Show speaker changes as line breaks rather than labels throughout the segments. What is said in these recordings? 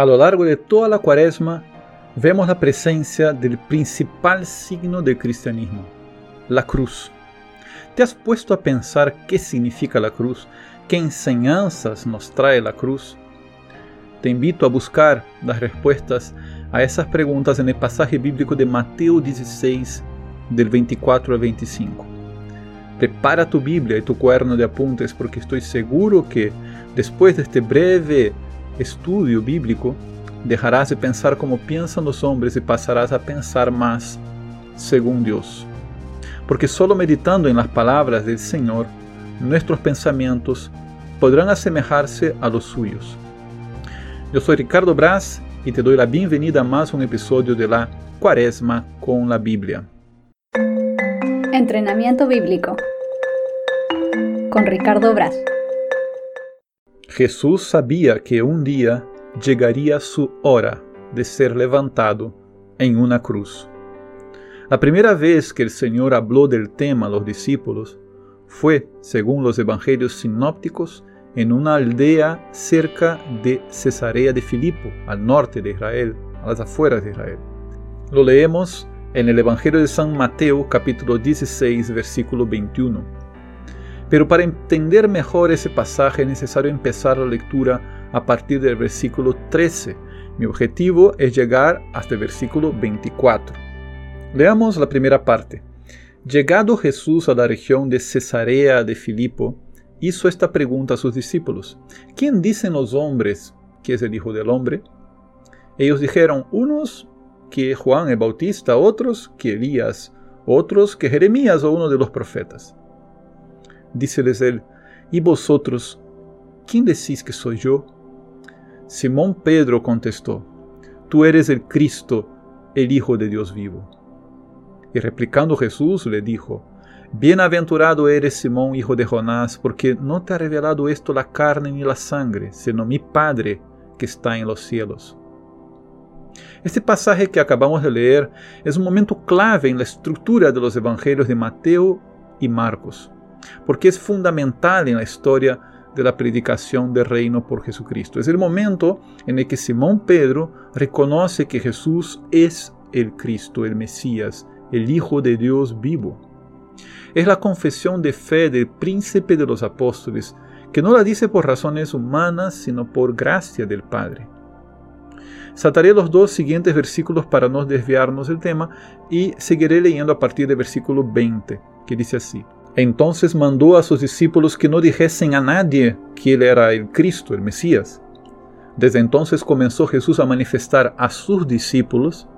A lo largo de toda la cuaresma vemos la presencia del principal signo del cristianismo, la cruz. ¿Te has puesto a pensar qué significa la cruz? ¿Qué enseñanzas nos trae la cruz? Te invito a buscar las respuestas a esas preguntas en el pasaje bíblico de Mateo 16, del 24 al 25. Prepara tu Biblia y tu cuaderno de apuntes porque estoy seguro que después de este breve estudio bíblico, dejarás de pensar como piensan los hombres y pasarás a pensar más según Dios. Porque solo meditando en las palabras del Señor, nuestros pensamientos podrán asemejarse a los suyos. Yo soy Ricardo Braz y te doy la bienvenida a más un episodio de la Cuaresma con la Biblia.
Entrenamiento bíblico con Ricardo Braz.
Jesús sabía que un día llegaría su hora de ser levantado en una cruz. La primera vez que el Señor habló del tema a los discípulos fue, según los evangelios sinópticos, en una aldea cerca de Cesarea de Filipo, al norte de Israel, a las afueras de Israel. Lo leemos en el Evangelio de San Mateo capítulo 16, versículo 21. Pero para entender mejor ese pasaje es necesario empezar la lectura a partir del versículo 13. Mi objetivo es llegar hasta el versículo 24. Leamos la primera parte. Llegado Jesús a la región de Cesarea de Filipo, hizo esta pregunta a sus discípulos. ¿Quién dicen los hombres que es el Hijo del Hombre? Ellos dijeron, unos que Juan el Bautista, otros que Elías, otros que Jeremías o uno de los profetas. Díceles él, ¿y vosotros, quién decís que soy yo? Simón Pedro contestó, Tú eres el Cristo, el Hijo de Dios vivo. Y replicando Jesús le dijo, Bienaventurado eres Simón, hijo de Jonás, porque no te ha revelado esto la carne ni la sangre, sino mi Padre que está en los cielos. Este pasaje que acabamos de leer es un momento clave en la estructura de los evangelios de Mateo y Marcos porque es fundamental en la historia de la predicación del reino por Jesucristo. Es el momento en el que Simón Pedro reconoce que Jesús es el Cristo, el Mesías, el Hijo de Dios vivo. Es la confesión de fe del príncipe de los apóstoles, que no la dice por razones humanas, sino por gracia del Padre. Saltaré los dos siguientes versículos para no desviarnos del tema y seguiré leyendo a partir del versículo 20, que dice así. Entonces mandó a sus discípulos que no dijesen a nadie que él era el Cristo, el Mesías. Desde entonces comenzó Jesús a manifestar a sus discípulos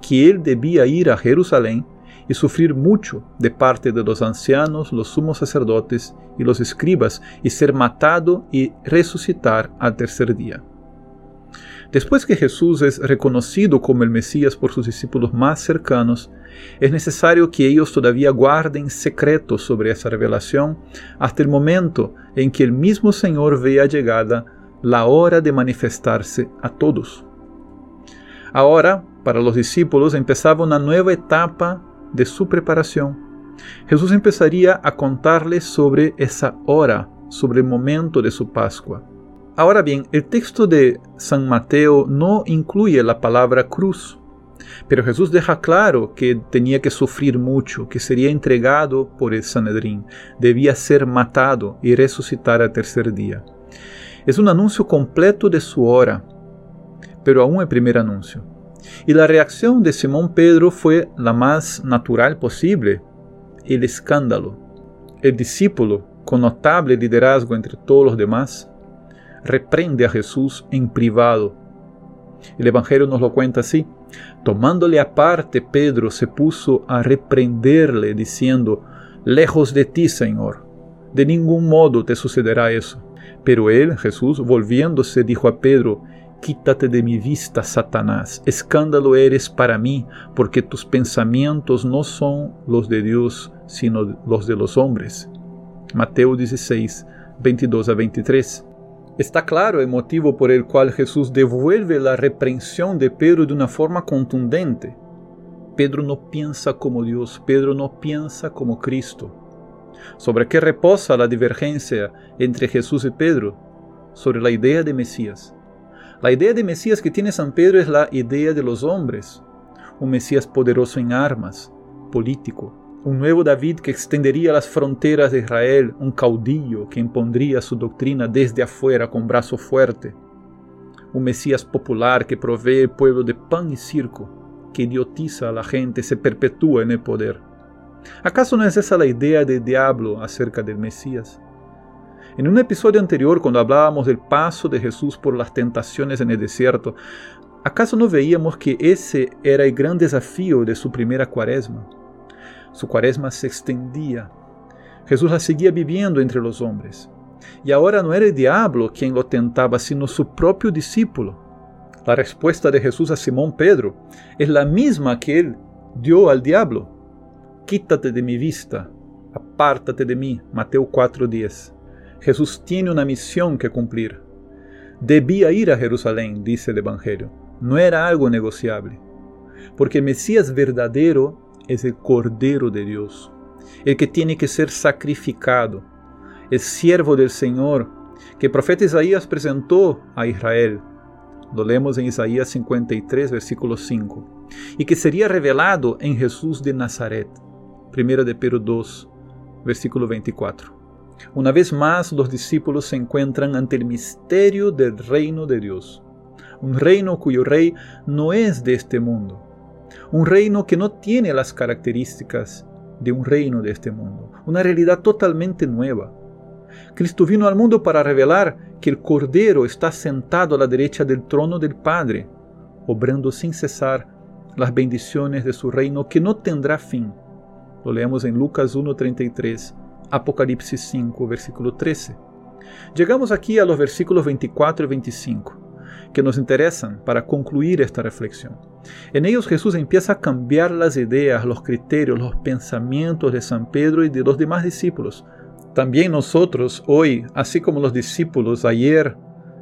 que él debía ir a Jerusalén y sufrir mucho de parte de los ancianos, los sumos sacerdotes y los escribas, y ser matado y resucitar al tercer día. Después que Jesús es reconocido como el Mesías por sus discípulos más cercanos, es necesario que ellos todavía guarden secreto sobre esa revelación hasta el momento en que el mismo Señor vea llegada la hora de manifestarse a todos. Ahora, para los discípulos empezaba una nueva etapa de su preparación. Jesús empezaría a contarles sobre esa hora, sobre el momento de su Pascua. Ahora bien, el texto de San Mateo no incluye la palabra cruz, pero Jesús deja claro que tenía que sufrir mucho, que sería entregado por el Sanedrín, debía ser matado y resucitar al tercer día. Es un anuncio completo de su hora, pero aún el primer anuncio. Y la reacción de Simón Pedro fue la más natural posible, el escándalo. El discípulo, con notable liderazgo entre todos los demás, reprende a Jesús en privado. El Evangelio nos lo cuenta así. Tomándole aparte, Pedro se puso a reprenderle, diciendo, Lejos de ti, Señor, de ningún modo te sucederá eso. Pero él, Jesús, volviéndose, dijo a Pedro, Quítate de mi vista, Satanás, escándalo eres para mí, porque tus pensamientos no son los de Dios, sino los de los hombres. Mateo 16, 22 a 23. Está claro el motivo por el cual Jesús devuelve la reprensión de Pedro de una forma contundente. Pedro no piensa como Dios, Pedro no piensa como Cristo. ¿Sobre qué reposa la divergencia entre Jesús y Pedro? Sobre la idea de Mesías. La idea de Mesías que tiene San Pedro es la idea de los hombres, un Mesías poderoso en armas, político, un nuevo David que extendería las fronteras de Israel, un caudillo que impondría su doctrina desde afuera con brazo fuerte, un Mesías popular que provee pueblo de pan y circo, que idiotiza a la gente, se perpetúa en el poder. ¿Acaso no es esa la idea del diablo acerca del Mesías? En un episodio anterior, cuando hablábamos del paso de Jesús por las tentaciones en el desierto, ¿acaso no veíamos que ese era el gran desafío de su primera cuaresma? Su cuaresma se extendía. Jesús la seguía viviendo entre los hombres. Y ahora no era el diablo quien lo tentaba, sino su propio discípulo. La respuesta de Jesús a Simón Pedro es la misma que él dio al diablo. Quítate de mi vista, apártate de mí. Mateo 4:10. Jesús tiene una misión que cumplir. Debía ir a Jerusalén, dice el Evangelio. No era algo negociable. Porque el Mesías verdadero es el Cordero de Dios, el que tiene que ser sacrificado, el siervo del Señor, que el profeta Isaías presentó a Israel. Lo leemos en Isaías 53, versículo 5. Y que sería revelado en Jesús de Nazaret. 1 de Pedro 2, versículo 24. Una vez más los discípulos se encuentran ante el misterio del reino de Dios, un reino cuyo rey no es de este mundo, un reino que no tiene las características de un reino de este mundo, una realidad totalmente nueva. Cristo vino al mundo para revelar que el Cordero está sentado a la derecha del trono del Padre, obrando sin cesar las bendiciones de su reino que no tendrá fin. Lo leemos en Lucas 1.33, Apocalipsis 5, versículo 13. Llegamos aquí a los versículos 24 y 25 que nos interesan para concluir esta reflexión. En ellos Jesús empieza a cambiar las ideas, los criterios, los pensamientos de San Pedro y de los demás discípulos. También nosotros hoy, así como los discípulos ayer,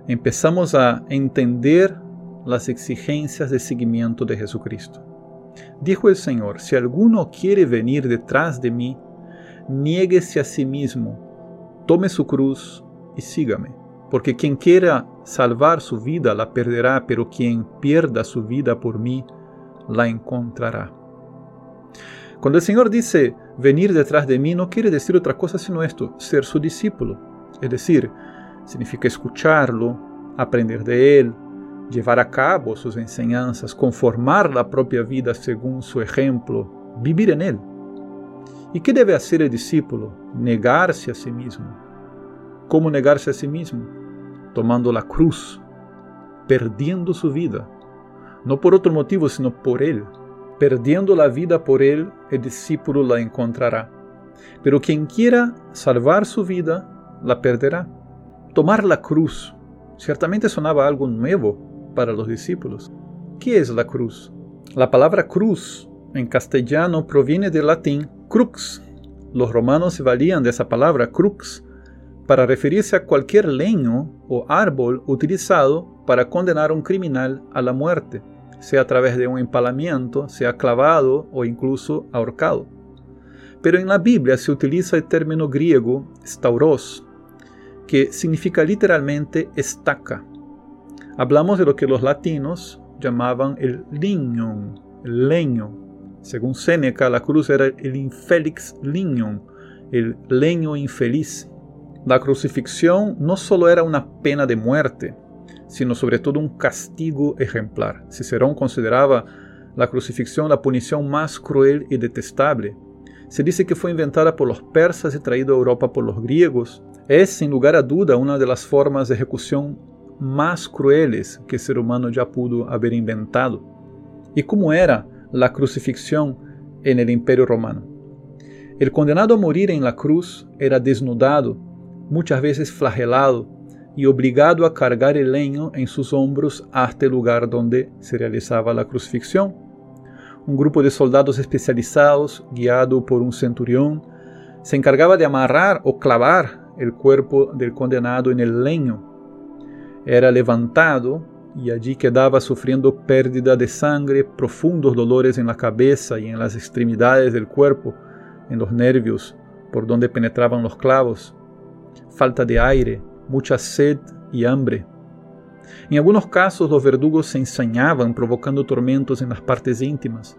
empezamos a entender las exigencias de seguimiento de Jesucristo. Dijo el Señor, si alguno quiere venir detrás de mí, niéguese a sí mismo, tome su cruz y sígame. porque quem quiera salvar sua vida la perderá, pero quem pierda sua vida por mim la encontrará. Quando o Senhor dice venir detrás de mim, não quiere dizer outra coisa sino esto, ser seu discípulo. É decir, significa escucharlo, aprender de él, llevar a cabo suas enseñanzas, conformar a própria vida segundo seu exemplo, vivir en él. E que deve ser el discípulo? Negar-se a si mesmo. Como negar-se a si mesmo? Tomando la cruz, perdiendo su vida, no por otro motivo, sino por Él. Perdiendo la vida por Él, el discípulo la encontrará. Pero quien quiera salvar su vida, la perderá. Tomar la cruz ciertamente sonaba algo nuevo para los discípulos. ¿Qué es la cruz? La palabra cruz en castellano proviene del latín crux. Los romanos se valían de esa palabra crux para referirse a cualquier leño o árbol utilizado para condenar a un criminal a la muerte, sea a través de un empalamiento, sea clavado o incluso ahorcado. Pero en la Biblia se utiliza el término griego stauros, que significa literalmente estaca. Hablamos de lo que los latinos llamaban el lignum, el leño. Según Séneca, la cruz era el infelix lignum, el leño infeliz. La crucifixión no solo era una pena de muerte, sino sobre todo un castigo ejemplar. Cicerón consideraba la crucifixión la punición más cruel y detestable. Se dice que fue inventada por los persas y traída a Europa por los griegos. Es, sin lugar a duda, una de las formas de ejecución más crueles que el ser humano ya pudo haber inventado. ¿Y cómo era la crucifixión en el Imperio Romano? El condenado a morir en la cruz era desnudado muchas veces flagelado y obligado a cargar el leño en sus hombros hasta el lugar donde se realizaba la crucifixión. Un grupo de soldados especializados, guiado por un centurión, se encargaba de amarrar o clavar el cuerpo del condenado en el leño. Era levantado y allí quedaba sufriendo pérdida de sangre, profundos dolores en la cabeza y en las extremidades del cuerpo, en los nervios por donde penetraban los clavos falta de aire, mucha sed y hambre. En algunos casos los verdugos se ensañaban provocando tormentos en las partes íntimas.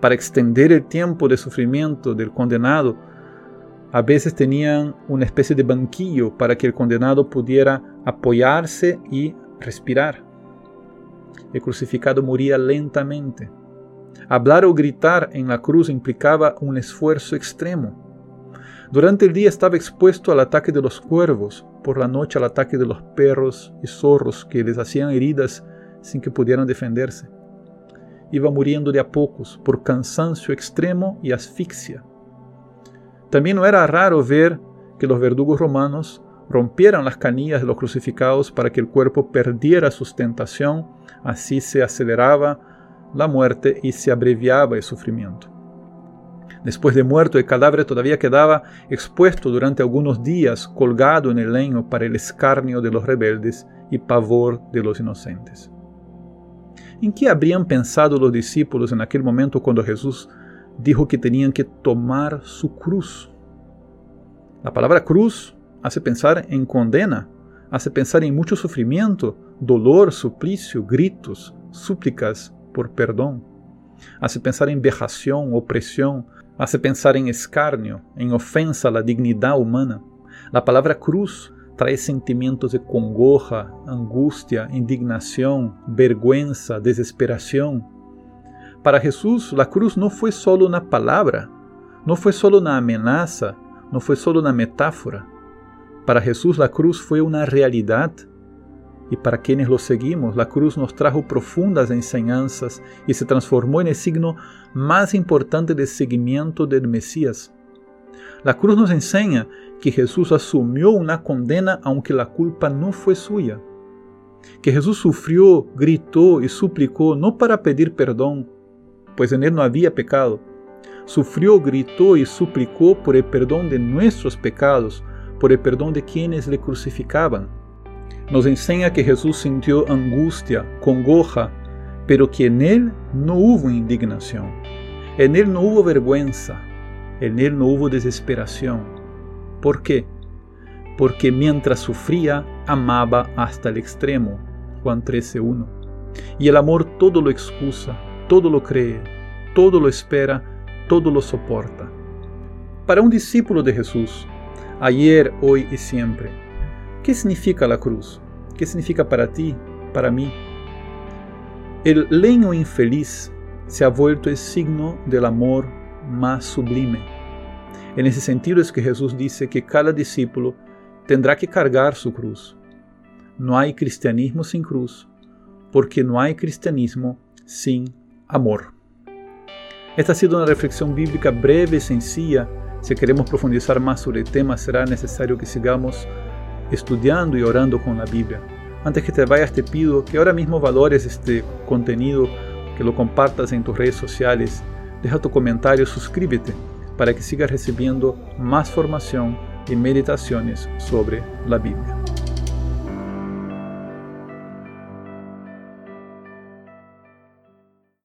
Para extender el tiempo de sufrimiento del condenado, a veces tenían una especie de banquillo para que el condenado pudiera apoyarse y respirar. El crucificado moría lentamente. Hablar o gritar en la cruz implicaba un esfuerzo extremo. Durante el día estaba expuesto al ataque de los cuervos, por la noche al ataque de los perros y zorros que les hacían heridas sin que pudieran defenderse. Iba muriendo de a pocos por cansancio extremo y asfixia. También no era raro ver que los verdugos romanos rompieran las canillas de los crucificados para que el cuerpo perdiera sustentación, así se aceleraba la muerte y se abreviaba el sufrimiento. Después de muerto, el cadáver todavía quedaba expuesto durante algunos días, colgado en el leño para el escarnio de los rebeldes y pavor de los inocentes. ¿En qué habrían pensado los discípulos en aquel momento cuando Jesús dijo que tenían que tomar su cruz? La palabra cruz hace pensar en condena, hace pensar en mucho sufrimiento, dolor, suplicio, gritos, súplicas por perdón. Hace pensar en vejación, opresión, a se pensar em escárnio, em ofensa à dignidade humana. A palavra cruz traz sentimentos de congoja, angústia, indignação, vergüenza, desesperação. Para Jesus, a cruz não foi solo na palavra, não foi solo na ameaça, não foi solo na metáfora. Para Jesus, a cruz foi uma realidade y para quienes lo seguimos, la cruz nos trajo profundas enseñanzas y se transformó en el signo más importante de seguimiento del Mesías. La cruz nos enseña que Jesús asumió una condena aunque la culpa no fue suya. Que Jesús sufrió, gritó y suplicó no para pedir perdón, pues en él no había pecado. Sufrió, gritó y suplicó por el perdón de nuestros pecados, por el perdón de quienes le crucificaban. Nos enseña que Jesús sintió angustia, congoja, pero que en él no hubo indignación, en él no hubo vergüenza, en él no hubo desesperación. ¿Por qué? Porque mientras sufría, amaba hasta el extremo. Juan 13.1. Y el amor todo lo excusa, todo lo cree, todo lo espera, todo lo soporta. Para un discípulo de Jesús, ayer, hoy y siempre. ¿Qué significa la cruz? ¿Qué significa para ti, para mí? El leño infeliz se ha vuelto el signo del amor más sublime. En ese sentido es que Jesús dice que cada discípulo tendrá que cargar su cruz. No hay cristianismo sin cruz, porque no hay cristianismo sin amor. Esta ha sido una reflexión bíblica breve y sencilla si queremos profundizar más sobre el tema, será necesario que sigamos estudiando y orando con la Biblia. Antes que te vayas, te pido que ahora mismo valores este contenido, que lo compartas en tus redes sociales, deja tu comentario, suscríbete para que sigas recibiendo más formación y meditaciones sobre la Biblia.